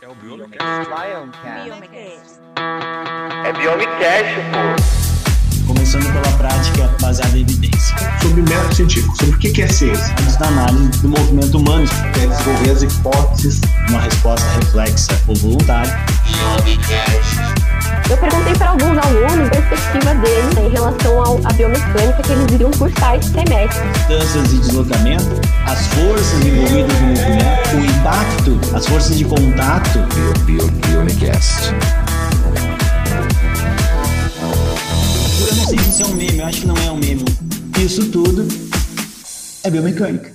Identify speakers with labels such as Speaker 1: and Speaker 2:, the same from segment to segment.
Speaker 1: É o Biomecast.
Speaker 2: Biomecast.
Speaker 3: É Biomecast, pô.
Speaker 4: Começando pela prática baseada em evidência.
Speaker 5: sobre método científico, sobre o que é ciência.
Speaker 4: Da análise do movimento humano,
Speaker 5: É desenvolver as hipóteses.
Speaker 4: uma resposta reflexa ou voluntária.
Speaker 6: Eu perguntei para alguns alunos a perspectiva deles em relação ao, à biomecânica que eles iriam cursar esse semestre.
Speaker 4: Distâncias e deslocamento, as forças envolvidas no movimento, o impacto, as forças de contato.
Speaker 1: Biomecast.
Speaker 4: Eu não sei se isso é um meme, eu acho que não é um meme. Isso tudo é biomecânica.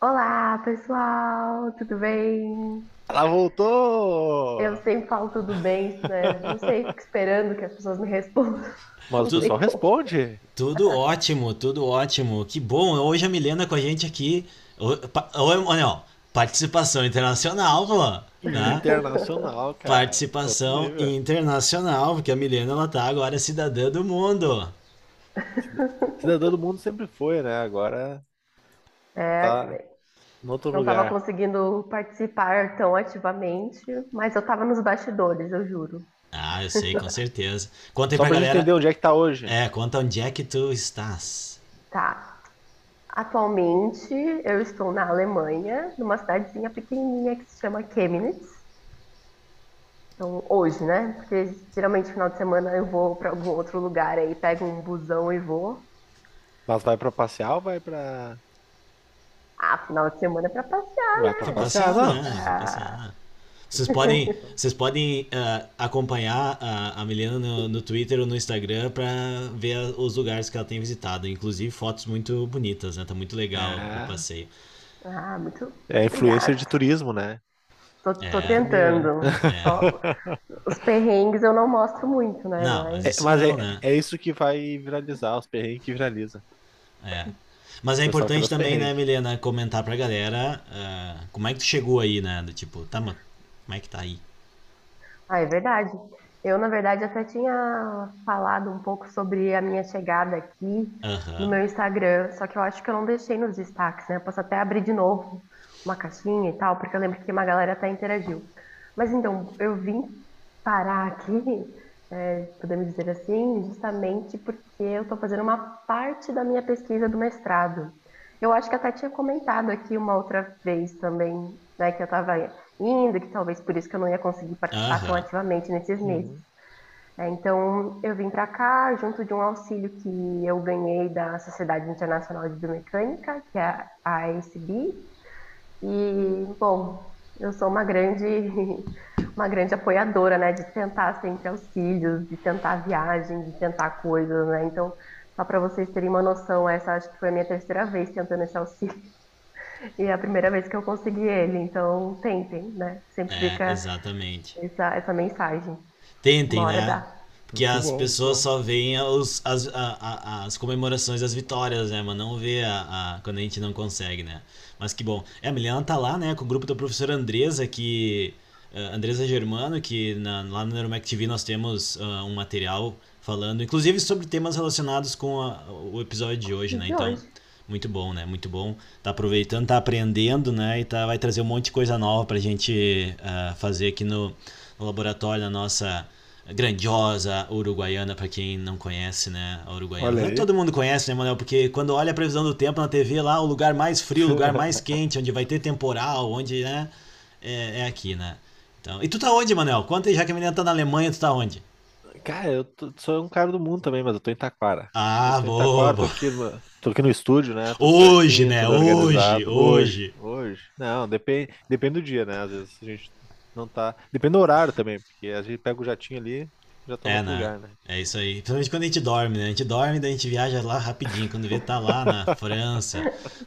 Speaker 6: Olá, pessoal, tudo bem?
Speaker 7: Ela voltou!
Speaker 6: Eu sempre falo tudo bem, né? Não sei, fico esperando que as pessoas me respondam.
Speaker 7: Mas o pessoal responde.
Speaker 8: Tudo ótimo, tudo ótimo. Que bom. Hoje a Milena com a gente aqui. Ô, Não, participação internacional, pô. Né?
Speaker 7: Internacional, cara.
Speaker 8: Participação
Speaker 7: nível.
Speaker 8: internacional, porque a Milena ela tá agora cidadã do mundo.
Speaker 7: Cidadão do mundo sempre foi, né? Agora
Speaker 6: É,
Speaker 7: Tá. no outro
Speaker 6: não estava
Speaker 7: lugar.
Speaker 6: conseguindo participar tão ativamente, mas eu estava nos bastidores, eu juro.
Speaker 8: Ah, eu sei, com certeza. Conta aí
Speaker 7: Só
Speaker 8: pra
Speaker 7: pra
Speaker 8: galera.
Speaker 7: entender onde é que tá hoje.
Speaker 8: É, conta onde é que tu estás.
Speaker 6: Tá. Atualmente eu estou na Alemanha, numa cidadezinha pequenininha que se chama Chemnitz. Então, hoje, né? Porque geralmente final de semana eu vou para algum outro lugar aí, pego um busão e vou.
Speaker 7: Mas vai pra passear ou vai pra.
Speaker 6: Ah, final de semana é pra passear.
Speaker 7: Vai pra
Speaker 8: Pra
Speaker 7: passear,
Speaker 8: né? Passear. Vocês podem, vocês podem ah, acompanhar a, a Milena no, no Twitter ou no Instagram pra ver a- os lugares que ela tem visitado. Inclusive fotos muito bonitas, né? Tá muito legal
Speaker 7: É.
Speaker 8: o passeio.
Speaker 6: Ah, muito.
Speaker 7: É influencer de turismo, né?
Speaker 6: Tô, tô
Speaker 8: É.
Speaker 6: tentando.
Speaker 8: É.
Speaker 6: Só os perrengues eu não mostro muito, né?
Speaker 8: Não,
Speaker 6: Mas-
Speaker 7: É,
Speaker 8: Isso
Speaker 7: mas
Speaker 8: não,
Speaker 7: é,
Speaker 8: né?
Speaker 7: é isso que vai viralizar, os perrengues que viraliza.
Speaker 8: É. Mas é importante também, né. Milena, comentar pra galera ah, como é que tu chegou aí, né? Do tipo, tá, mas como é que tá aí?
Speaker 6: Ah, é verdade. Eu, na verdade, até tinha falado um pouco sobre a minha chegada aqui no
Speaker 8: Aham.
Speaker 6: meu Instagram, só que eu acho que eu não deixei nos destaques, né? Eu posso até abrir de novo uma caixinha e tal, porque eu lembro que uma galera até interagiu. Mas então, eu vim parar aqui, é, podemos dizer assim, justamente porque eu estou fazendo uma parte da minha pesquisa do mestrado. Eu acho que até tinha comentado aqui uma outra vez também, né, que eu estava indo, que talvez por isso que eu não ia conseguir participar tão
Speaker 8: Aham.
Speaker 6: ativamente nesses meses. É, então, eu vim para cá junto de um auxílio que eu ganhei da Sociedade Internacional de Biomecânica, que é a ASB. E, bom, eu sou uma grande, uma grande apoiadora, né, de tentar sempre auxílios, de tentar viagem, de tentar coisas, né? Então, só para vocês terem uma noção, essa acho que foi a minha terceira vez tentando esse auxílio. E é a primeira vez que eu consegui ele, então tentem, né? Sempre
Speaker 8: É,
Speaker 6: fica
Speaker 8: exatamente.
Speaker 6: essa, essa mensagem.
Speaker 8: Tentem,
Speaker 6: Bora
Speaker 8: né?
Speaker 6: dar.
Speaker 8: Porque
Speaker 7: Muito
Speaker 8: as
Speaker 7: bom,
Speaker 8: pessoas só veem os, as, a- a- as comemorações das vitórias, né? Mas não vê a, a- quando a gente não consegue, né? Mas que bom. É, a Milena tá lá, né? Com o grupo da professora Andresa, que... eh, Andresa Germano, que na- lá no Neuromec TV nós temos ah, um material falando, inclusive sobre temas relacionados com a- o episódio de hoje, né? Então. Muito bom, né? Muito bom. Tá aproveitando, tá aprendendo, né? E tá, vai trazer um monte de coisa nova pra gente ah, fazer aqui no, no laboratório da nossa grandiosa Uruguaiana, pra quem não conhece, né? A Uruguaiana. Todo mundo conhece, né, Manuel? Porque quando olha a previsão do tempo na TV lá, o lugar mais frio, o lugar mais quente, onde vai ter temporal, onde, né? É, é aqui, né? Então, e tu tá onde, Manuel? Conta aí, já que a menina tá na Alemanha, tu tá onde?
Speaker 7: Cara, eu tô- sou um cara do mundo também, mas eu tô em Taquara.
Speaker 8: Ah, boa,
Speaker 7: Taquara, tô
Speaker 8: boa.
Speaker 7: aqui tô aqui no estúdio, né? Tô
Speaker 8: Hoje,
Speaker 7: certinho,
Speaker 8: né? Hoje, hoje.
Speaker 7: Hoje. Não, depende, depende do dia, né? Às vezes a gente não tá. Depende do horário também, porque a gente pega o jatinho ali, já tá
Speaker 8: É,
Speaker 7: no
Speaker 8: né?
Speaker 7: lugar, né?
Speaker 8: É isso aí. Principalmente quando a gente dorme, né? A gente dorme, daí a gente viaja lá rapidinho. Quando vê, tá lá na França,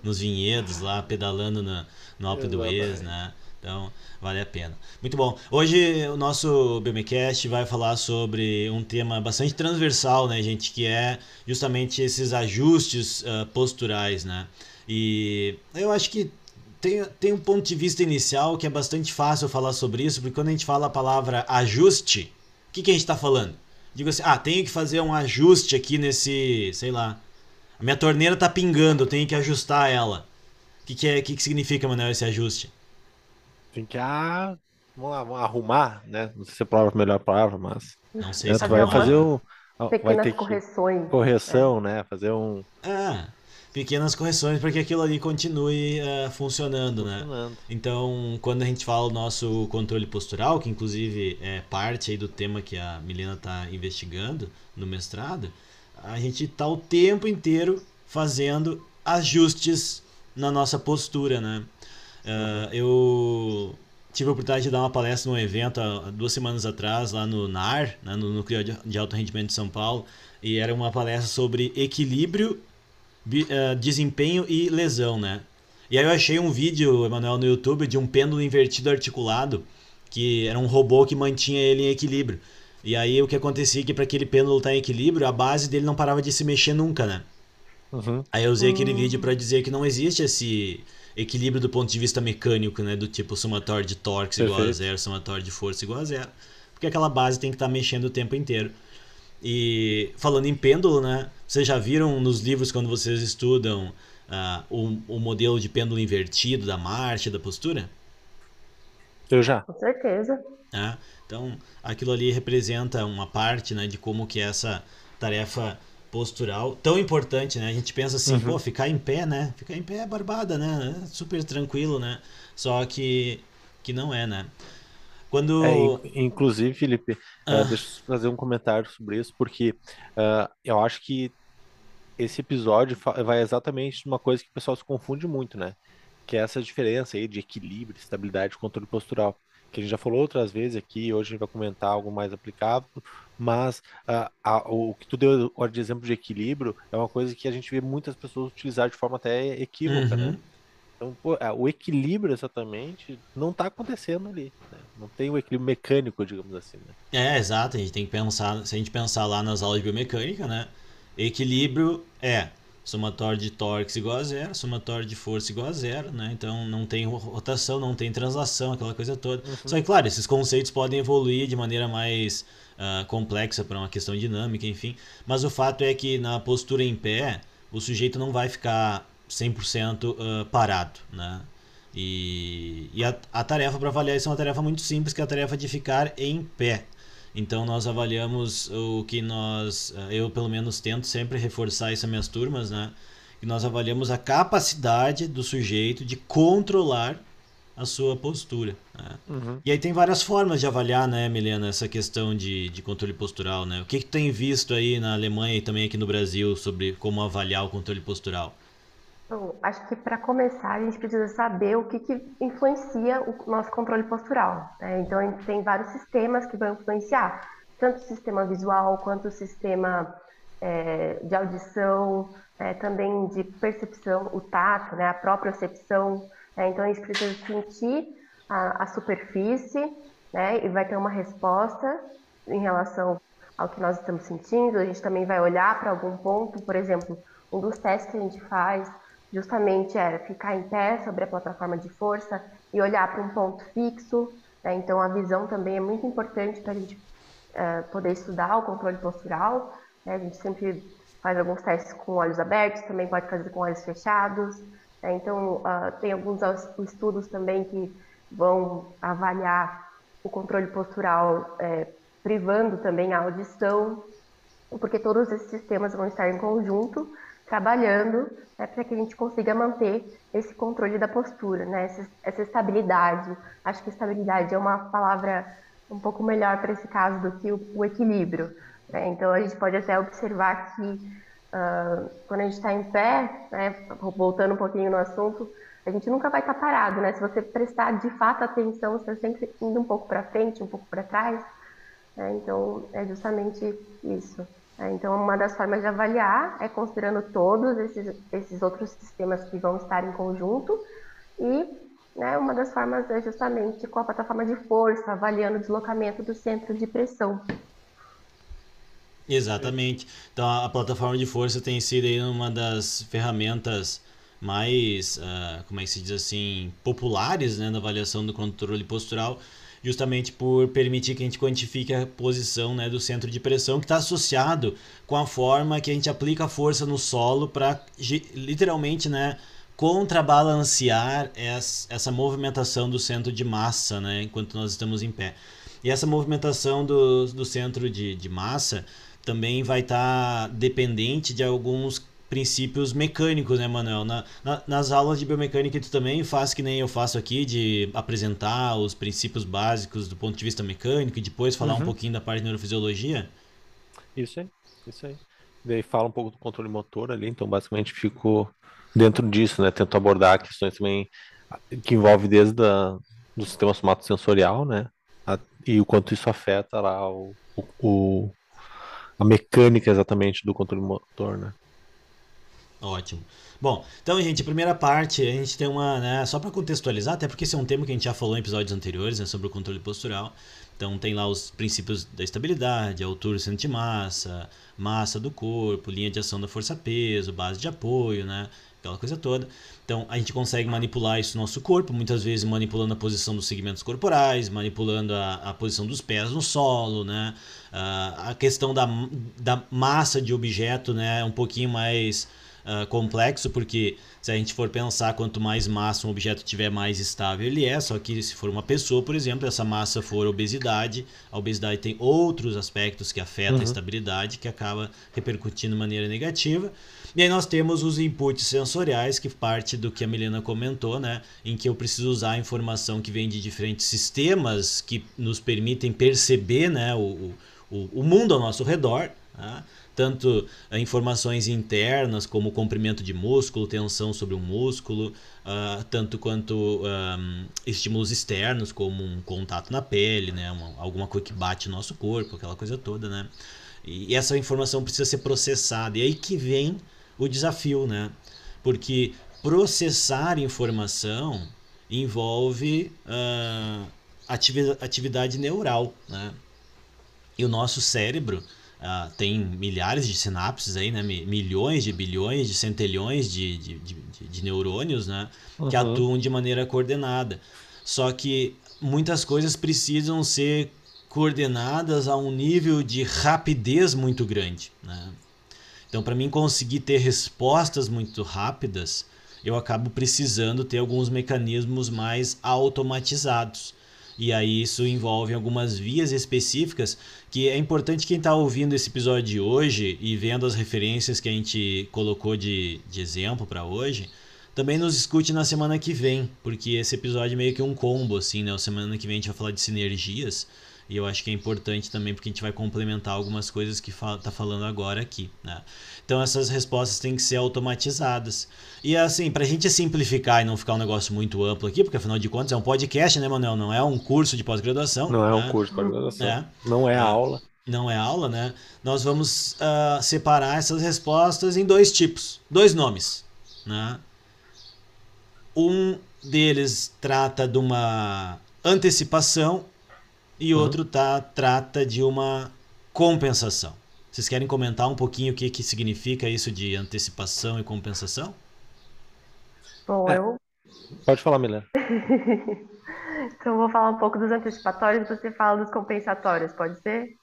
Speaker 8: nos vinhedos, lá pedalando na, no Alpe d'Huez,
Speaker 7: Exatamente.
Speaker 8: né? Então, vale a pena. Muito bom. Hoje o nosso BMcast vai falar sobre um tema bastante transversal, né, gente? Que é justamente esses ajustes ah, posturais, né? E eu acho que tem, tem um ponto de vista inicial que é bastante fácil falar sobre isso, porque quando a gente fala a palavra ajuste, o que, que a gente está falando? Digo assim, ah, tenho que fazer um ajuste aqui nesse, sei lá, A minha torneira tá pingando, eu tenho que ajustar ela. O que, que, é, que, que significa, Manuel, esse ajuste?
Speaker 7: Tem que ah, vamos lá, vamos arrumar, né? Não sei se é a palavra a melhor palavra, mas
Speaker 8: Não sei
Speaker 7: né,
Speaker 8: se
Speaker 6: Fazer
Speaker 7: vai fazer um vai
Speaker 6: Pequenas
Speaker 7: ter que
Speaker 6: correções.
Speaker 7: correção, né? Fazer um
Speaker 8: Ah, pequenas correções para que aquilo ali continue ah, funcionando, né?
Speaker 7: funcionando.
Speaker 8: Então, quando a gente fala o nosso controle postural, que inclusive é parte aí do tema que a Milena está investigando no mestrado, a gente está o tempo inteiro fazendo ajustes na nossa postura, né? Ah, eu tive a oportunidade de dar uma palestra num evento há duas semanas atrás, lá no NAR, né, no Núcleo de- Alto Rendimento de São Paulo, e era uma palestra sobre equilíbrio, bi- ah, desempenho e lesão, né? E aí eu achei um vídeo, Emanuel, no YouTube de um pêndulo invertido articulado, que era um robô que mantinha ele em equilíbrio. E aí o que acontecia é que para aquele pêndulo estar em equilíbrio, a base dele não parava de se mexer nunca, né?
Speaker 7: Uhum.
Speaker 8: Aí eu usei aquele vídeo para dizer que não existe esse equilíbrio do ponto de vista mecânico, né? Do tipo somatório de torques igual a
Speaker 7: Perfeito.
Speaker 8: zero, somatório de força igual a zero. Porque aquela base tem que estar mexendo o tempo inteiro. E falando em pêndulo, né? Vocês já viram nos livros quando vocês estudam ah, o, o modelo de pêndulo invertido da marcha, da postura?
Speaker 7: Eu já.
Speaker 6: Com certeza.
Speaker 8: né? Então, aquilo ali representa uma parte, né, de como que essa tarefa postural tão importante, né? A gente pensa assim, pô, ficar em pé, né? Ficar em pé é barbada, né? É super tranquilo, né? Só que que não é, né? Quando
Speaker 7: É, in- inclusive, Felipe,
Speaker 8: Ah.
Speaker 7: eh, deixa eu fazer um comentário sobre isso, porque ah, eu acho que esse episódio vai exatamente numa coisa que o pessoal se confunde muito, né? Que é essa diferença aí de equilíbrio, estabilidade e controle postural. Que a gente já falou outras vezes aqui, hoje a gente vai comentar algo mais aplicável, mas ah, a- o que tu deu de exemplo de equilíbrio é uma coisa que a gente vê muitas pessoas utilizar de forma até equívoca,
Speaker 8: Uhum.
Speaker 7: né? Então, pô, ah, o equilíbrio exatamente não está acontecendo ali, né? Não tem o equilíbrio mecânico, digamos assim, né?
Speaker 8: É, exato, a gente tem que pensar, se a gente pensar lá nas aulas de biomecânica, né? Equilíbrio é somatório de torques igual a zero, somatório de força igual a zero, né? Então não tem ro- rotação, não tem translação, aquela coisa toda. Só que, claro, esses conceitos podem evoluir de maneira mais ah, complexa para uma questão dinâmica, enfim. Mas o fato é que na postura em pé, o sujeito não vai ficar 100% ah, parado, né? E, e a, a tarefa para avaliar isso é uma tarefa muito simples, que é a tarefa de ficar em pé. Então nós avaliamos o que nós, eh, eu pelo menos tento sempre reforçar isso nas minhas turmas, né? Que nós avaliamos a capacidade do sujeito de controlar a sua postura. Né? E aí tem várias formas de avaliar, né, Milena, essa questão de, de controle postural, né? O que, que tu tem visto aí na Alemanha e também aqui no Brasil sobre como avaliar o controle postural?
Speaker 6: Bom, acho que para começar a gente precisa saber o que, que influencia o nosso controle postural. né? Então a gente tem vários sistemas que vão influenciar, tanto o sistema visual quanto o sistema é, de audição, é, também de percepção, o tato, né, a propriocepção. né? Então a gente precisa sentir a, a superfície né, e vai ter uma resposta em relação ao que nós estamos sentindo. A gente também vai olhar para algum ponto, por exemplo, um dos testes que a gente faz justamente é ficar em pé sobre a plataforma de força e olhar para um ponto fixo. né? Então, a visão também é muito importante para a gente eh, poder estudar o controle postural. né? A gente sempre faz alguns testes com olhos abertos, também pode fazer com olhos fechados. né? Então, ah, tem alguns estudos também que vão avaliar o controle postural eh, privando também a audição, porque todos esses sistemas vão estar em conjunto trabalhando né, para que a gente consiga manter esse controle da postura, né, essa, essa estabilidade. Acho que estabilidade é uma palavra um pouco melhor para esse caso do que o, o equilíbrio. né. Então a gente pode até observar que ah, quando a gente está em pé, né, voltando um pouquinho no assunto, a gente nunca vai estar parado, né? Se você prestar de fato atenção, você está sempre indo um pouco para frente, um pouco para trás. né? Então é justamente isso. Né? Então, uma das formas de avaliar é considerando todos esses, esses outros sistemas que vão estar em conjunto e né, uma das formas é justamente com a plataforma de força, avaliando o deslocamento do centro de pressão.
Speaker 8: Exatamente. Então a plataforma de força tem sido aí uma das ferramentas mais, ah, como é que se diz assim, populares né, na avaliação do controle postural. Justamente por permitir que a gente quantifique a posição né, do centro de pressão, que está associado com a forma que a gente aplica a força no solo para literalmente né, contrabalancear essa movimentação do centro de massa né, enquanto nós estamos em pé. E essa movimentação do, do centro de, de massa também vai estar tá dependente de alguns princípios mecânicos, né, Manuel? Na, na, nas aulas de biomecânica tu também faz que nem eu faço aqui, de apresentar os princípios básicos do ponto de vista mecânico e depois falar uhum. um pouquinho da parte de neurofisiologia?
Speaker 7: Isso aí, isso aí. Daí fala um pouco do controle motor ali, então basicamente fico dentro disso, né? Tento abordar questões também que envolve desde a, do sistema somatosensorial, né? A, e o quanto isso afeta lá o, o, o a mecânica exatamente do controle motor, né?
Speaker 8: Ótimo. Bom, então, gente, a primeira parte, a gente tem uma, né, só para contextualizar, até porque esse é um tema que a gente já falou em episódios anteriores, né, sobre o controle postural. Então, tem lá os princípios da estabilidade, altura, centro de massa, massa do corpo, linha de ação da força-peso, base de apoio, né, aquela coisa toda. Então, a gente consegue manipular isso no nosso corpo, muitas vezes manipulando a posição dos segmentos corporais, manipulando a, a posição dos pés no solo, né, a questão da, da massa de objeto, né, um pouquinho mais uh, complexo, porque se a gente for pensar, quanto mais massa um objeto tiver, mais estável ele é. Só que se for uma pessoa, por exemplo, essa massa for obesidade, a obesidade tem outros aspectos que afetam uhum. a estabilidade, que acaba repercutindo de maneira negativa. E aí nós temos os inputs sensoriais, que parte do que a Milena comentou, né? Em que eu preciso usar a informação que vem de diferentes sistemas que nos permitem perceber né, o, o, o mundo ao nosso redor. Né? Tanto informações internas, como comprimento de músculo, tensão sobre o músculo, uh, tanto quanto um, estímulos externos, como um contato na pele, né, uma, alguma coisa que bate no nosso corpo, aquela coisa toda, né? E, essa informação precisa ser processada. E aí que vem o desafio, né? Porque processar informação envolve uh, atividade, atividade neural, né? E o nosso cérebro, Uh, tem milhares de sinapses aí, né? Milhões de bilhões de centelhões de, de, de, de neurônios, né? Uhum. Que atuam de maneira coordenada. Só que muitas coisas precisam ser coordenadas a um nível de rapidez muito grande, né? Então, para mim conseguir ter respostas muito rápidas, eu acabo precisando ter alguns mecanismos mais automatizados. E aí isso envolve algumas vias específicas que é importante quem está ouvindo esse episódio de hoje e vendo as referências que a gente colocou de, de exemplo para hoje, também nos escute na semana que vem, porque esse episódio é meio que um combo, assim, né? A semana que vem a gente vai falar de sinergias e eu acho que é importante também porque a gente vai complementar algumas coisas que está falando agora aqui. Né? Então essas respostas têm que ser automatizadas. E assim, para a gente simplificar e não ficar um negócio muito amplo aqui, porque afinal de contas é um podcast, né, Manuel? Não é um curso de pós-graduação.
Speaker 7: Não
Speaker 8: né?
Speaker 7: é um curso de pós-graduação. É. Não é, é aula.
Speaker 8: Não é aula, né? Nós vamos uh, separar essas respostas em dois tipos, dois nomes. Né? Um deles trata de uma antecipação e uhum. outro tá, trata de uma compensação. Vocês querem comentar um pouquinho o que, que significa isso de antecipação e compensação?
Speaker 6: Bom, é. eu.
Speaker 7: Pode falar, Milena.
Speaker 6: então, eu vou falar um pouco dos antecipatórios e você fala dos compensatórios, pode ser?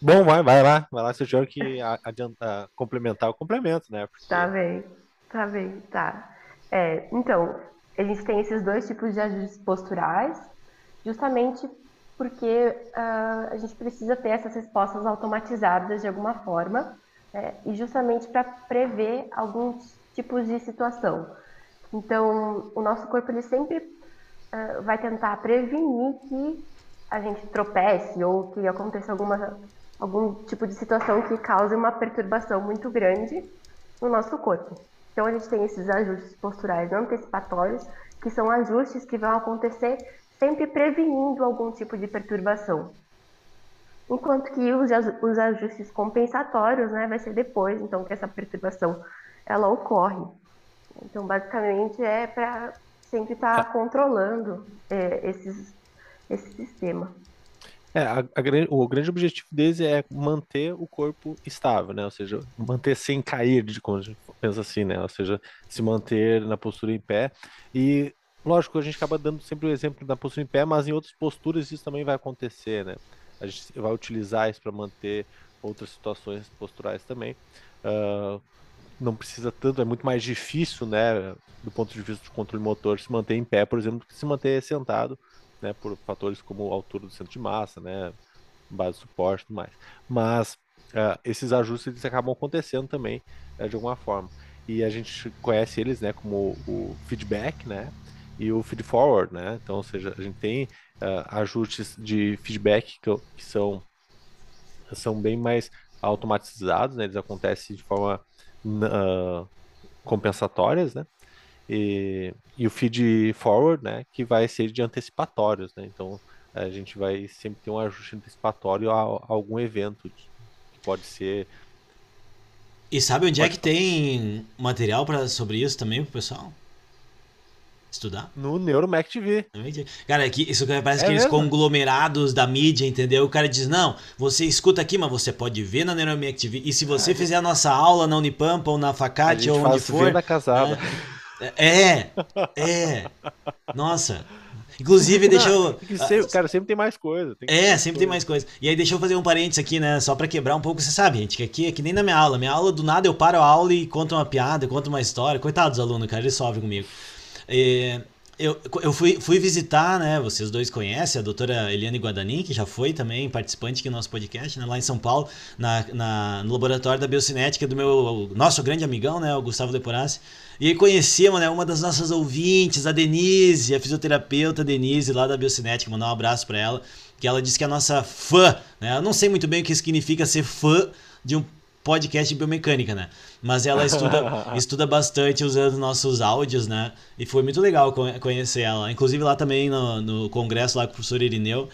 Speaker 7: Bom, vai, vai lá. Vai lá, se eu tiver que adiantar, complementar o complemento, né?
Speaker 6: Porque... Tá bem, tá bem, tá. É, então, a gente tem esses dois tipos de ajustes posturais, justamente porque uh, a gente precisa ter essas respostas automatizadas de alguma forma, né, e justamente para prever alguns tipos de situação. Então, o nosso corpo ele sempre uh, vai tentar prevenir que a gente tropece ou que aconteça alguma, algum tipo de situação que cause uma perturbação muito grande no nosso corpo. Então, a gente tem esses ajustes posturais antecipatórios, que são ajustes que vão acontecer sempre prevenindo algum tipo de perturbação. Enquanto que os, os ajustes compensatórios, né, vai ser depois, então, que essa perturbação ela ocorre. Então, basicamente, é para sempre estar tá controlando é, esses, esse sistema.
Speaker 7: É, a, a, o grande objetivo deles é manter o corpo estável, né? Ou seja, manter sem cair, de como a gente pensa assim, né? Ou seja, se manter na postura em pé. E Lógico, a gente acaba dando sempre o exemplo da postura em pé, mas em outras posturas isso também vai acontecer, né? A gente vai utilizar isso para manter outras situações posturais também. Uh, não precisa tanto, é muito mais difícil, né, do ponto de vista do controle motor, se manter em pé, por exemplo, do que se manter sentado, né, por fatores como altura do centro de massa, né, base de suporte e tudo mais. Mas uh, esses ajustes eles acabam acontecendo também uh, de alguma forma. E a gente conhece eles, né, como o feedback, né, e o feed forward, né. Então, ou seja, a gente tem uh, ajustes de feedback que, que, são são bem mais automatizados, né, eles acontecem de forma compensatórias, né, e, e o feed forward, né, que vai ser de antecipatórios, né. Então a gente vai sempre ter um ajuste antecipatório a, a algum evento que pode ser
Speaker 8: e sabe onde é que tem material para sobre isso também pro pessoal? Estudar?
Speaker 7: No Neuromac TV.
Speaker 8: Cara, aqui, isso parece é aqueles mesmo? conglomerados da mídia, entendeu? O cara diz: não, você escuta aqui, mas você pode ver na Neuromac TV. E se você ah, fizer a nossa aula na Unipampa ou na Facate ou onde for.
Speaker 7: na casada.
Speaker 8: É, é. Nossa. Inclusive, deixa eu.
Speaker 7: Cara, sempre tem mais coisa.
Speaker 8: Tem é, sempre coisa. tem mais coisa. E aí, deixa eu fazer um parênteses aqui, né? Só pra quebrar um pouco. Você sabe, gente, que aqui é que nem na minha aula. Minha aula, do nada, eu paro a aula e conto uma piada, conto uma história. Coitados dos alunos, cara, eles sofrem comigo. E, eu, eu fui, fui visitar, né? Vocês dois conhecem a doutora Eliane Guadanin, que já foi também participante aqui do nosso podcast, né, lá em São Paulo, na, na, no laboratório da biocinética do meu nosso grande amigão, né? O Gustavo Leporassi. E aí conhecemos, né, uma das nossas ouvintes, a Denise, a fisioterapeuta Denise, lá da Biocinética, mandar um abraço para ela, que ela disse que é a nossa fã, né? Eu não sei muito bem o que significa ser fã de um podcast de biomecânica, né? Mas ela estuda, estuda bastante usando nossos áudios, né? E foi muito legal conhecer ela. Inclusive lá também no, no congresso lá com o professor Irineu,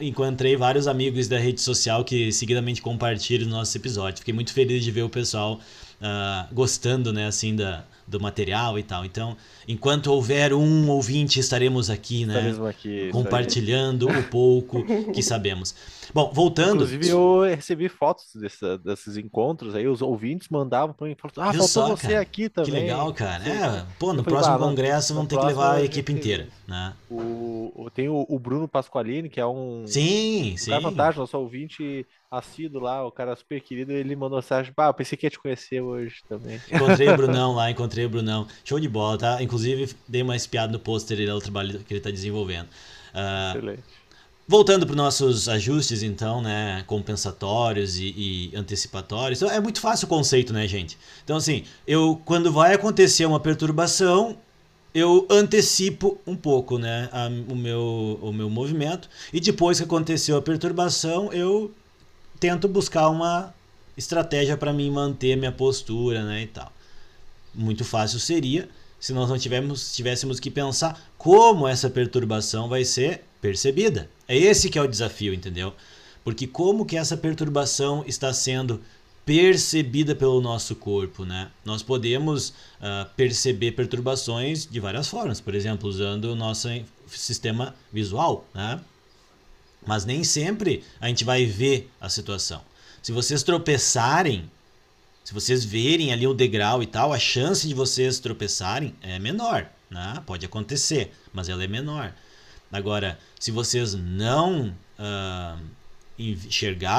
Speaker 8: encontrei vários amigos da rede social que seguidamente compartilham os nossos episódios. Fiquei muito feliz de ver o pessoal uh, gostando, né, assim, da, do material e tal. Então, enquanto houver um ouvinte, estaremos aqui, né?
Speaker 7: Estaremos aqui,
Speaker 8: compartilhando o pouco que sabemos. Bom, voltando.
Speaker 7: Inclusive, eu recebi fotos desse, desses encontros aí, os ouvintes mandavam para mim ah, faltou só, você cara? aqui também.
Speaker 8: Que legal, cara. É, pô, no próximo falei, congresso vamos ter que levar a equipe inteira, né?
Speaker 7: O, tem o, o, Bruno Pasqualini, que é um.
Speaker 8: Sim, um sim.
Speaker 7: Cara fantástico, nosso ouvinte assíduo lá, o cara super querido, ele mandou mensagem, ah, pensei que ia te conhecer hoje também.
Speaker 8: Encontrei o Brunão lá, encontrei o Brunão. Show de bola, tá? Inclusive, dei uma espiada no pôster dele, o trabalho que ele tá desenvolvendo. Uh, Excelente. Voltando para os nossos ajustes, então, né, compensatórios e, e, antecipatórios, então, é muito fácil o conceito, né, gente? Então, assim, eu quando vai acontecer uma perturbação, eu antecipo um pouco, né, a, o, meu, o meu movimento e depois que aconteceu a perturbação, eu tento buscar uma estratégia para mim manter minha postura, né, e tal. Muito fácil seria se nós não tivéssemos, tivéssemos que pensar como essa perturbação vai ser percebida. É esse que é o desafio, entendeu? Porque como que essa perturbação está sendo percebida pelo nosso corpo, né? Nós podemos uh, perceber perturbações de várias formas, por exemplo, usando o nosso sistema visual, né? Mas nem sempre a gente vai ver a situação. Se vocês tropeçarem, se vocês verem ali o degrau e tal, a chance de vocês tropeçarem é menor. Né? Pode acontecer, mas ela é menor. Agora, se vocês não uh,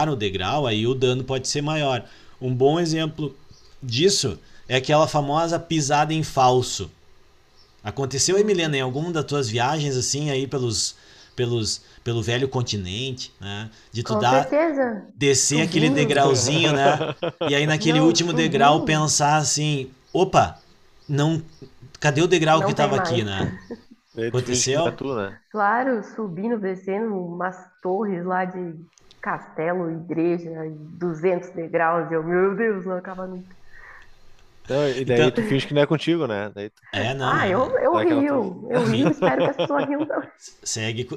Speaker 8: o degrau, aí o dano pode ser maior. Um bom exemplo disso é aquela famosa pisada em falso. Aconteceu, Emiliana, em alguma das tuas viagens assim aí pelos pelos pelo velho continente, né? De tu
Speaker 6: Com
Speaker 8: dar
Speaker 6: certeza.
Speaker 8: descer subindo. aquele degrauzinho, né? E aí naquele não, último degrau pensar assim, opa, não, cadê o degrau não que estava aqui, né? Aconteceu?
Speaker 7: Tu, né?
Speaker 6: Claro, subindo, descendo umas torres lá de castelo, igreja, 200 degraus, eu, meu Deus, não acaba nunca.
Speaker 7: Então, e daí então... tu finge que não é contigo, né? Daí tu...
Speaker 8: É, não.
Speaker 6: Ah, eu, eu rio. Eu rio, espero que as pessoas riam também.
Speaker 8: Segue,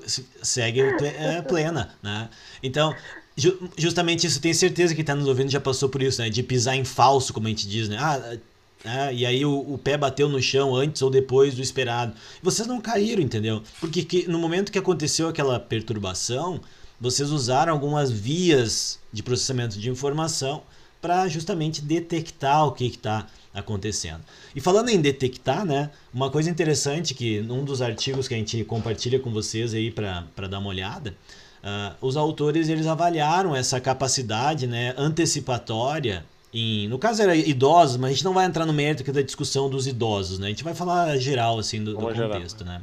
Speaker 8: segue é, plena, né? Então, ju justamente isso, tenho certeza que está nos ouvindo já passou por isso, né? De pisar em falso, como a gente diz, né? Ah, é, e aí o, o, pé bateu no chão antes ou depois do esperado. Vocês não caíram, entendeu? Porque que, no momento que aconteceu aquela perturbação, vocês usaram algumas vias de processamento de informação para justamente detectar o que está acontecendo. E falando em detectar, né, uma coisa interessante que num dos artigos que a gente compartilha com vocês aí para dar uma olhada, uh, os autores eles avaliaram essa capacidade né, antecipatória em, no caso era idosos, mas a gente não vai entrar no mérito aqui da discussão dos idosos, né? A gente vai falar geral assim do, do contexto, geral. né?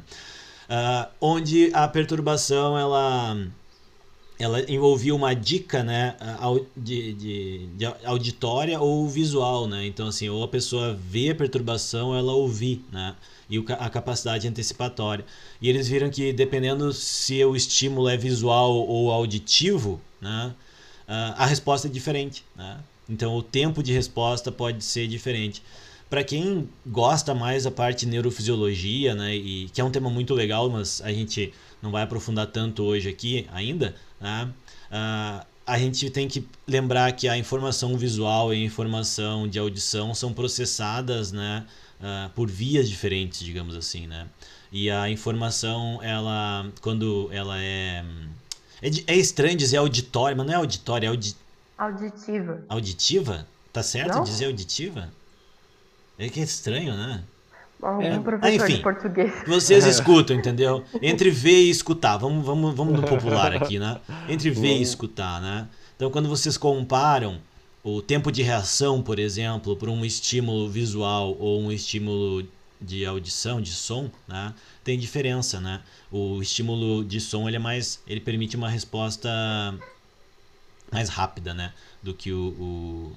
Speaker 8: Uh, onde a perturbação ela ela envolvia uma dica, né, de, de, de, auditória ou visual, né? Então, assim, ou a pessoa vê a perturbação, ela ouvir, né? E a capacidade antecipatória. E eles viram que, dependendo se o estímulo é visual ou auditivo, né, a resposta é diferente, né? Então, o tempo de resposta pode ser diferente. Para quem gosta mais da parte de neurofisiologia, né, e que é um tema muito legal, mas a gente não vai aprofundar tanto hoje aqui ainda, né? Uh, a gente tem que lembrar que a informação visual e a informação de audição são processadas né, uh, por vias diferentes, digamos assim. Né? E a informação, ela, quando ela é. É, é estranho dizer auditória, mas não é auditória, é audi...
Speaker 6: auditiva.
Speaker 8: Auditiva? Tá certo não? dizer auditiva? É que é estranho, né?
Speaker 6: Algum é. professor Enfim, de português.
Speaker 8: Vocês escutam, entendeu? Entre ver e escutar. Vamos, vamos, vamos no popular aqui, né? Entre ver e escutar, né? Então, quando vocês comparam o tempo de reação, por exemplo, por um estímulo visual ou um estímulo de audição, de som, né? Tem diferença, né? O estímulo de som, ele é mais... Ele permite uma resposta mais rápida, né? Do que o, o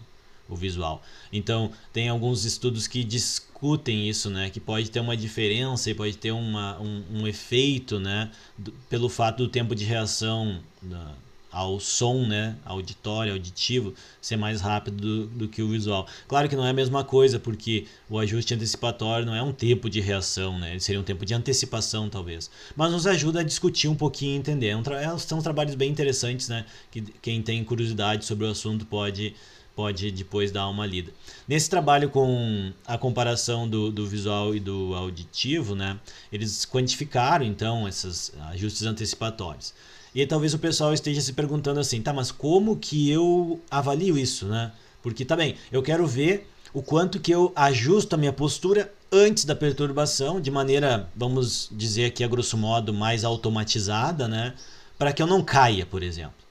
Speaker 8: o visual. Então, tem alguns estudos que discutem isso, né? Que pode ter uma diferença e pode ter uma, um, um efeito, né? Do, pelo fato do tempo de reação da, ao som, né? Auditório, auditivo, ser mais rápido do, do, que o visual. Claro que não é a mesma coisa, porque o ajuste antecipatório não é um tempo de reação, né? Ele seria um tempo de antecipação, talvez. Mas nos ajuda a discutir um pouquinho e entender. É um tra são trabalhos bem interessantes, né? Que quem tem curiosidade sobre o assunto pode pode depois dar uma lida. Nesse trabalho com a comparação do, do visual e do auditivo, né, eles quantificaram então esses ajustes antecipatórios. E talvez o pessoal esteja se perguntando assim, tá, mas como que eu avalio isso, né? Porque tá bem, eu quero ver o quanto que eu ajusto a minha postura antes da perturbação, de maneira, vamos dizer aqui a grosso modo, mais automatizada, né? Para que eu não caia, por exemplo.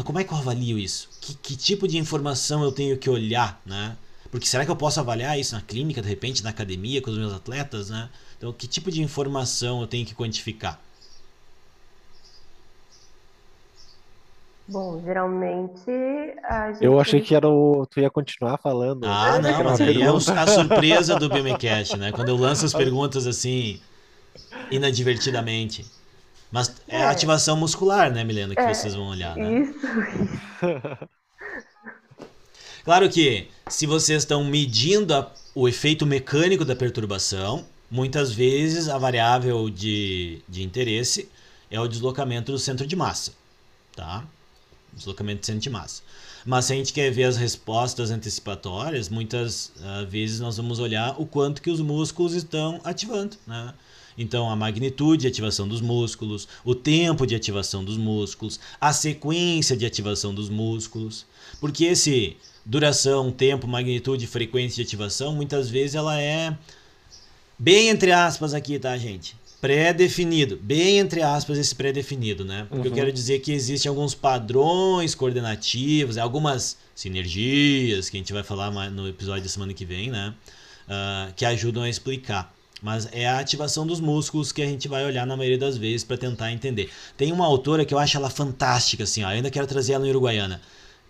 Speaker 8: Mas como é que eu avalio isso? Que, que tipo de informação eu tenho que olhar, né? Porque será que eu posso avaliar isso na clínica, de repente, na academia, com os meus atletas, né? Então, que tipo de informação eu tenho que quantificar?
Speaker 6: Bom, geralmente a gente...
Speaker 7: Eu achei que era o... tu ia continuar falando.
Speaker 8: Ah, não, mas aí é a surpresa do Biomecast, né? Quando eu lanço as perguntas assim, inadvertidamente. Mas é, é ativação muscular, né, Milena, que é, vocês vão olhar, né?
Speaker 6: Isso.
Speaker 8: Claro que se vocês estão medindo a, o efeito mecânico da perturbação, muitas vezes a variável de, de interesse é o deslocamento do centro de massa, tá? Deslocamento do centro de massa. Mas se a gente quer ver as respostas antecipatórias, muitas uh, vezes nós vamos olhar o quanto que os músculos estão ativando, né? Então, a magnitude de ativação dos músculos, o tempo de ativação dos músculos, a sequência de ativação dos músculos. Porque esse duração, tempo, magnitude, frequência de ativação, muitas vezes ela é bem entre aspas aqui, tá, gente? Pré-definido, bem entre aspas esse pré-definido, né? Porque uhum. eu quero dizer que existem alguns padrões coordenativos, algumas sinergias que a gente vai falar no episódio da semana que vem, né? Uh, que ajudam a explicar. Mas é a ativação dos músculos que a gente vai olhar na maioria das vezes para tentar entender. Tem uma autora que eu acho ela fantástica, assim, ó, eu ainda quero trazer ela em Uruguaiana.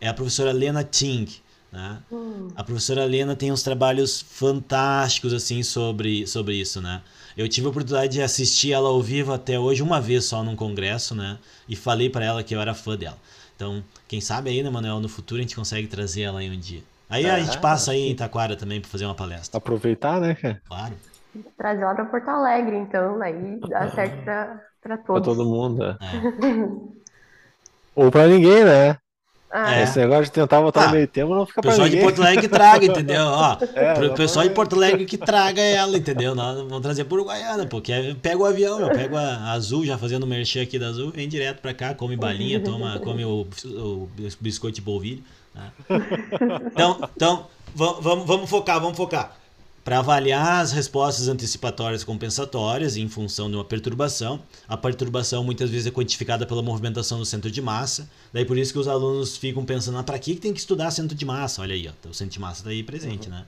Speaker 8: É a professora Lena Ting. Né? Hum. A professora Lena tem uns trabalhos fantásticos assim sobre, sobre isso, né? Eu tive a oportunidade de assistir ela ao vivo até hoje uma vez só num congresso, né? E falei para ela que eu era fã dela. Então, quem sabe aí, né, Manuel, no futuro a gente consegue trazer ela aí um dia. Aí a gente passa aí em Taquara também para fazer uma palestra.
Speaker 7: Aproveitar, né, cara?
Speaker 8: Claro.
Speaker 6: Trazer ela para Porto Alegre, então, aí dá certo para todos. Para
Speaker 7: todo mundo, é. Ou para ninguém, né? Ah, é. Esse negócio de tentar botar ah, no meio tempo não fica pra
Speaker 8: pessoal
Speaker 7: ninguém.
Speaker 8: de Porto Alegre que traga, entendeu? Ó, é, o pessoal de Porto Alegre que traga ela, entendeu? Nós vamos trazer por Uruguaiana, porque pega o avião, meu, pega a Azul, já fazendo o merchan aqui da Azul, vem direto pra cá, come balinha, toma, come o, o biscoito de polvilho. né? Então, então vamos, vamos focar, vamos focar. Para avaliar as respostas antecipatórias compensatórias em função de uma perturbação, a perturbação muitas vezes é quantificada pela movimentação do centro de massa. Daí por isso que os alunos ficam pensando, ah, para que tem que estudar centro de massa? Olha aí, ó, o centro de massa está aí presente, uhum. né?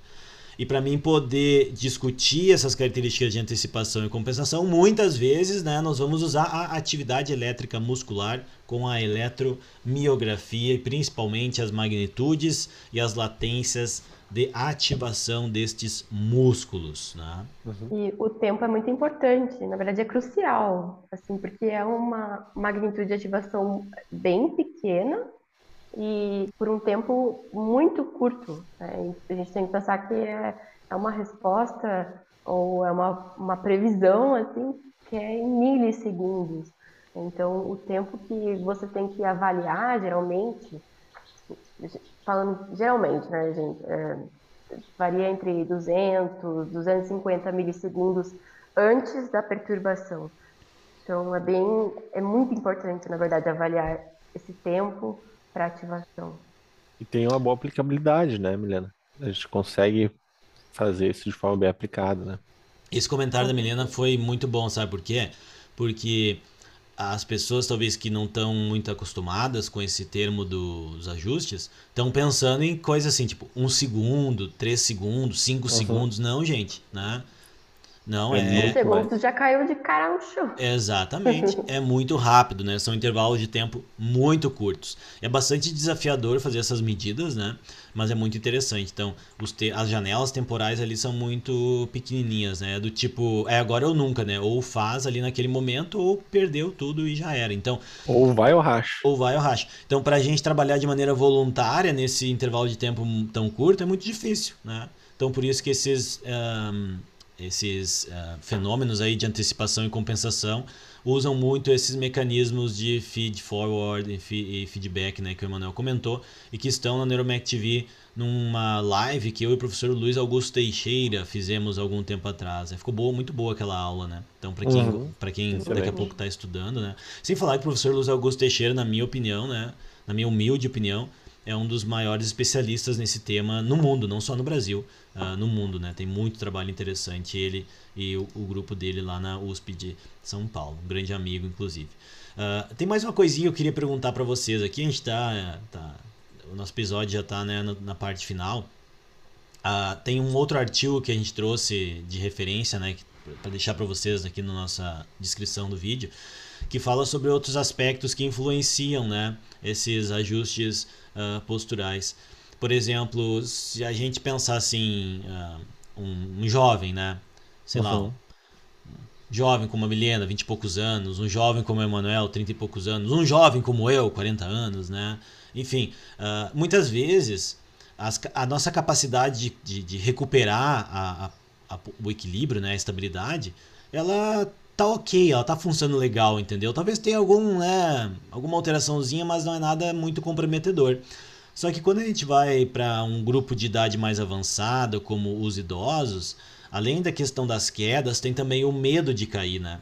Speaker 8: E para mim poder discutir essas características de antecipação e compensação, muitas vezes né, nós vamos usar a atividade elétrica muscular com a eletromiografia e principalmente as magnitudes e as latências de ativação destes músculos. Né?
Speaker 6: E o tempo é muito importante, na verdade é crucial, assim, porque é uma magnitude de ativação bem pequena e por um tempo muito curto. Né? A gente tem que pensar que é, é uma resposta ou é uma, uma previsão assim que é em milissegundos. Então, o tempo que você tem que avaliar, geralmente, falando geralmente, né, gente, é, varia entre 200, 250 milissegundos antes da perturbação. Então, é bem, é muito importante, na verdade, avaliar esse tempo para ativação.
Speaker 7: E tem uma boa aplicabilidade, né, Milena? A gente consegue fazer isso de forma bem aplicada, né?
Speaker 8: Esse comentário da Milena foi muito bom, sabe por quê? Porque as pessoas talvez que não estão muito acostumadas com esse termo dos ajustes estão pensando em coisas assim, tipo um segundo, três segundos, cinco uhum. segundos. Não, gente, né? Não é.
Speaker 6: é... segundos já caiu de cara no chão.
Speaker 8: Exatamente. é muito rápido, né? São intervalos de tempo muito curtos. É bastante desafiador fazer essas medidas, né? Mas é muito interessante. Então, os te... as janelas temporais ali são muito pequenininhas, né? Do tipo, é agora ou nunca, né? Ou faz ali naquele momento ou perdeu tudo e já era. Então,
Speaker 7: ou vai ou racha.
Speaker 8: Ou vai ou racha. Então, pra gente trabalhar de maneira voluntária nesse intervalo de tempo tão curto é muito difícil, né? Então, por isso que esses um esses uh, fenômenos aí de antecipação e compensação usam muito esses mecanismos de feed forward e, feedback, né, que o Emanuel comentou, e que estão na Neuromac TV numa live que eu e o professor Luiz Augusto Teixeira fizemos algum tempo atrás. Ficou boa, muito boa aquela aula, né? Então, para quem, uhum. quem daqui a pouco está estudando, né? Sem falar que o professor Luiz Augusto Teixeira, na minha opinião, né, na minha humilde opinião, é um dos maiores especialistas nesse tema no mundo, não só no Brasil, uh, no mundo, né? Tem muito trabalho interessante ele e o, o, grupo dele lá na USP de São Paulo, um grande amigo, inclusive. Uh, tem mais uma coisinha que eu queria perguntar para vocês aqui. A gente tá, tá, o nosso episódio já está né, na, na, parte final. Uh, tem um outro artigo que a gente trouxe de referência, né, para deixar para vocês aqui na nossa descrição do vídeo, que fala sobre outros aspectos que influenciam, né, esses ajustes uh, posturais. Por exemplo, se a gente pensar assim, uh, um, um, jovem, né? Sei uhum. lá, um jovem como a Milena, 20 e poucos anos, um jovem como o Emanuel, 30 e poucos anos, um jovem como eu, 40 anos, né? Enfim, uh, muitas vezes as, a nossa capacidade de, de, de recuperar a, a, a, o equilíbrio, né, a estabilidade, ela tá ok, ela tá funcionando legal, entendeu? Talvez tenha algum, né, alguma alteraçãozinha, mas não é nada muito comprometedor. Só que quando a gente vai para um grupo de idade mais avançada, como os idosos, além da questão das quedas, tem também o medo de cair, né?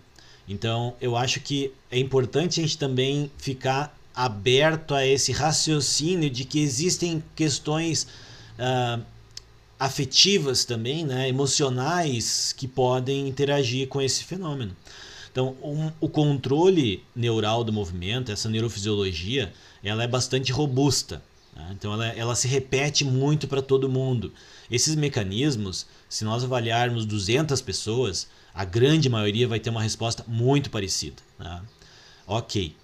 Speaker 8: Então, eu acho que é importante a gente também ficar aberto a esse raciocínio de que existem questões uh, afetivas também, né, emocionais, que podem interagir com esse fenômeno. Então, um, o controle neural do movimento, essa neurofisiologia, ela é bastante robusta. Né? Então ela, ela se repete muito para todo mundo. Esses mecanismos, se nós avaliarmos 200 pessoas, a grande maioria vai ter uma resposta muito parecida. Né? Ok.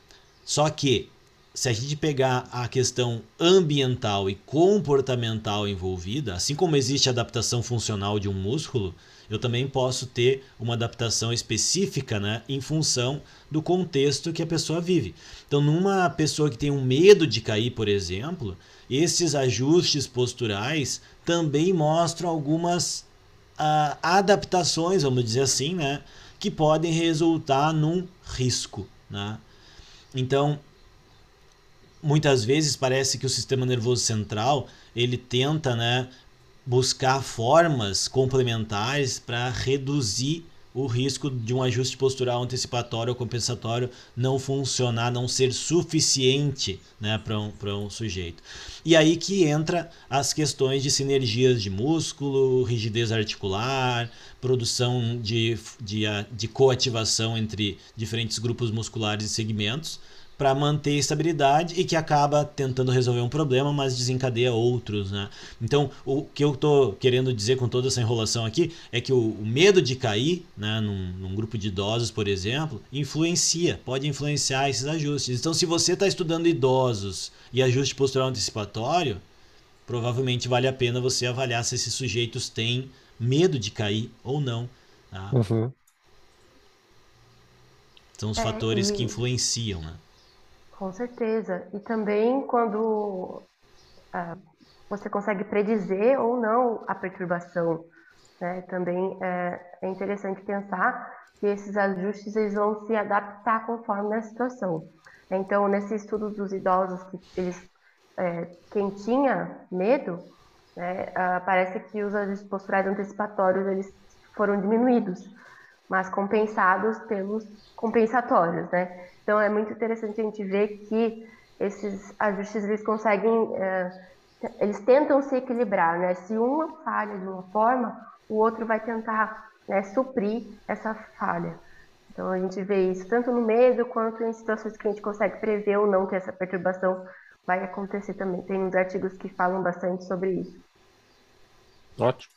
Speaker 8: Só que, se a gente pegar a questão ambiental e comportamental envolvida, assim como existe a adaptação funcional de um músculo, eu também posso ter uma adaptação específica né, em função do contexto que a pessoa vive. Então, numa pessoa que tem um medo de cair, por exemplo, esses ajustes posturais também mostram algumas uh, adaptações, vamos dizer assim, né, que podem resultar num risco. Né? Então, muitas vezes parece que o sistema nervoso central ele tenta né, buscar formas complementares para reduzir o risco de um ajuste postural antecipatório ou compensatório não funcionar, não ser suficiente né, para um, um sujeito. E aí que entra as questões de sinergias de músculo, rigidez articular, produção de, de, de coativação entre diferentes grupos musculares e segmentos para manter estabilidade e que acaba tentando resolver um problema, mas desencadeia outros, né? Então, o que eu estou querendo dizer com toda essa enrolação aqui é que o, o medo de cair, né, num, num, grupo de idosos, por exemplo, influencia, pode influenciar esses ajustes. Então, se você está estudando idosos e ajuste postural antecipatório, provavelmente vale a pena você avaliar se esses sujeitos têm medo de cair ou não. Tá?
Speaker 7: Uhum.
Speaker 8: São os
Speaker 6: É,
Speaker 8: fatores
Speaker 6: e-
Speaker 8: que influenciam, né?
Speaker 6: Com certeza. E também quando ah, você consegue predizer ou não a perturbação, né? Também é, é interessante pensar que esses ajustes eles vão se adaptar conforme a situação. Então, nesse estudo dos idosos que eles é, quem tinha medo, né, ah, parece que os ajustes posturais antecipatórios eles foram diminuídos, mas compensados pelos compensatórios, né? Então é muito interessante a gente ver que esses ajustes eles conseguem, é, eles tentam se equilibrar, né? Se uma falha de uma forma, o outro vai tentar né, suprir essa falha. Então a gente vê isso tanto no medo quanto em situações que a gente consegue prever ou não que essa perturbação vai acontecer também. Tem uns artigos que falam bastante sobre isso.
Speaker 7: Ótimo.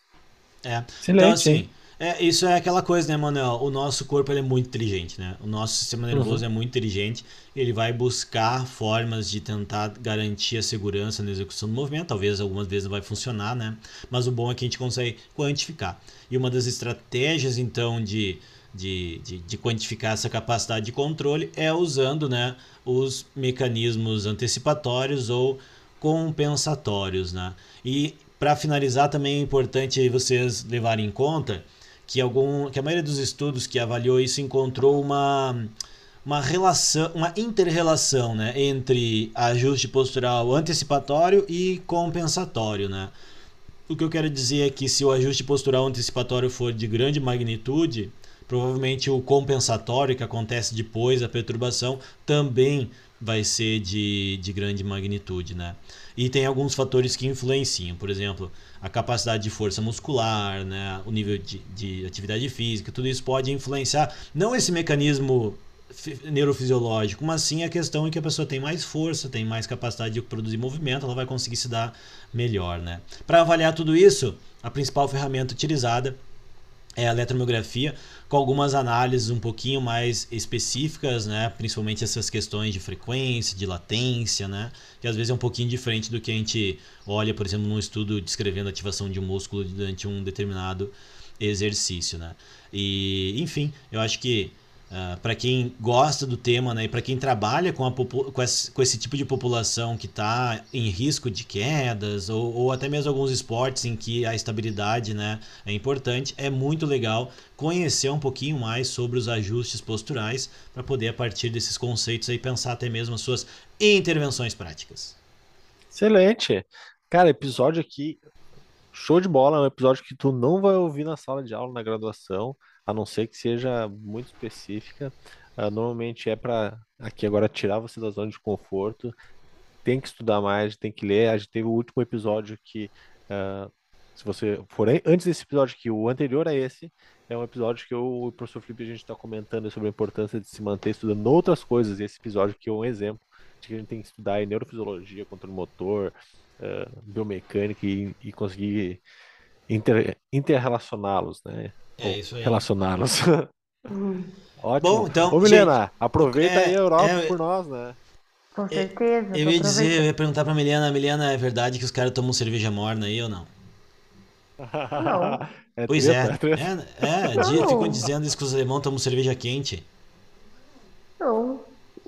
Speaker 8: É.
Speaker 7: Excelente,
Speaker 8: então, assim,
Speaker 7: hein?
Speaker 8: É, isso é aquela coisa, né, Manuel? O nosso corpo é muito inteligente, né? O nosso sistema nervoso é muito inteligente. Ele vai buscar formas de tentar garantir a segurança na execução do movimento. Talvez algumas vezes não vai funcionar, né? Mas o bom é que a gente consegue quantificar. E uma das estratégias, então, de, de, de, de quantificar essa capacidade de controle é usando, né, os mecanismos antecipatórios ou compensatórios, né? E para finalizar também é importante vocês levarem em conta que algum que a maioria dos estudos que avaliou isso encontrou uma uma relação, uma interrelação, né, entre ajuste postural antecipatório e compensatório, né? O que eu quero dizer é que se o ajuste postural antecipatório for de grande magnitude, provavelmente o compensatório, que acontece depois da perturbação, também vai ser de, de grande magnitude, né? E tem alguns fatores que influenciam, por exemplo, a capacidade de força muscular, né? o nível de, de atividade física, tudo isso pode influenciar, não esse mecanismo fi- neurofisiológico, mas sim a questão em que a pessoa tem mais força, tem mais capacidade de produzir movimento, ela vai conseguir se dar melhor, né? Para avaliar tudo isso, a principal ferramenta utilizada é a eletromiografia, com algumas análises um pouquinho mais específicas, né? principalmente essas questões de frequência, de latência, né? que às vezes é um pouquinho diferente do que a gente olha, por exemplo, num estudo descrevendo a ativação de um músculo durante um determinado exercício. Né? E, enfim, eu acho que para quem gosta do tema né, e para quem trabalha com, a, com, esse, com esse tipo de população que está em risco de quedas ou, ou até mesmo alguns esportes em que a estabilidade né, é importante, é muito legal conhecer um pouquinho mais sobre os ajustes posturais para poder, a partir desses conceitos, aí, pensar até mesmo as suas intervenções práticas.
Speaker 7: Excelente. Cara, episódio aqui, show de bola. É um episódio que tu não vai ouvir na sala de aula, na graduação, a não ser que seja muito específica. Ah, normalmente é para aqui agora tirar você da zona de conforto. Tem que estudar mais, tem que ler. A gente teve o último episódio que, ah, se você for an- antes desse episódio aqui, o anterior a esse, é um episódio que eu o professor Felipe a gente está comentando sobre a importância de se manter estudando outras coisas. E esse episódio aqui é um exemplo de que a gente tem que estudar neurofisiologia, controle motor, eh, biomecânica e, e conseguir inter, interrelacioná-los, né?
Speaker 8: É isso aí.
Speaker 7: Relacioná-los.
Speaker 6: Hum,
Speaker 7: Ótimo.
Speaker 8: Bom, então,
Speaker 7: Ô, Milena, aproveita
Speaker 8: é-
Speaker 7: aí a Europa
Speaker 8: é-
Speaker 7: por nós, né?
Speaker 6: com certeza.
Speaker 8: Eu
Speaker 6: tô
Speaker 8: ia dizer, eu ia perguntar pra Milena, Milena, é verdade que os caras tomam cerveja morna aí ou não?
Speaker 6: Não.
Speaker 7: É
Speaker 8: Pois
Speaker 7: treta,
Speaker 8: é,
Speaker 7: treta.
Speaker 8: é, é,
Speaker 6: Não.
Speaker 8: di- ficam dizendo isso que os alemães tomam cerveja quente.
Speaker 6: Não,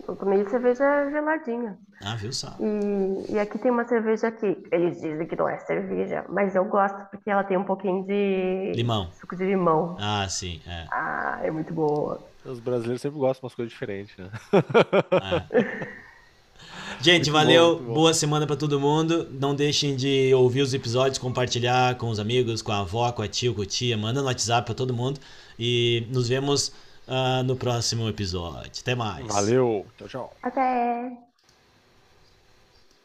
Speaker 6: eu tomei cerveja geladinha.
Speaker 8: Ah, viu só?
Speaker 6: E, e aqui tem uma cerveja que eles dizem que não é cerveja, mas eu gosto porque ela tem um pouquinho de.
Speaker 8: Limão.
Speaker 6: Suco de limão.
Speaker 8: Ah, sim. É.
Speaker 6: Ah, é muito boa.
Speaker 7: Os brasileiros sempre gostam de umas coisas diferentes, né?
Speaker 8: É. Gente,
Speaker 7: muito
Speaker 8: valeu.
Speaker 7: Bom, bom.
Speaker 8: Boa semana para todo mundo. Não deixem de ouvir os episódios, compartilhar com os amigos, com a avó, com a tia, com a tia. Manda no WhatsApp para todo mundo. E nos vemos uh, no próximo episódio. Até mais.
Speaker 7: Valeu. Tchau, tchau.
Speaker 6: Até.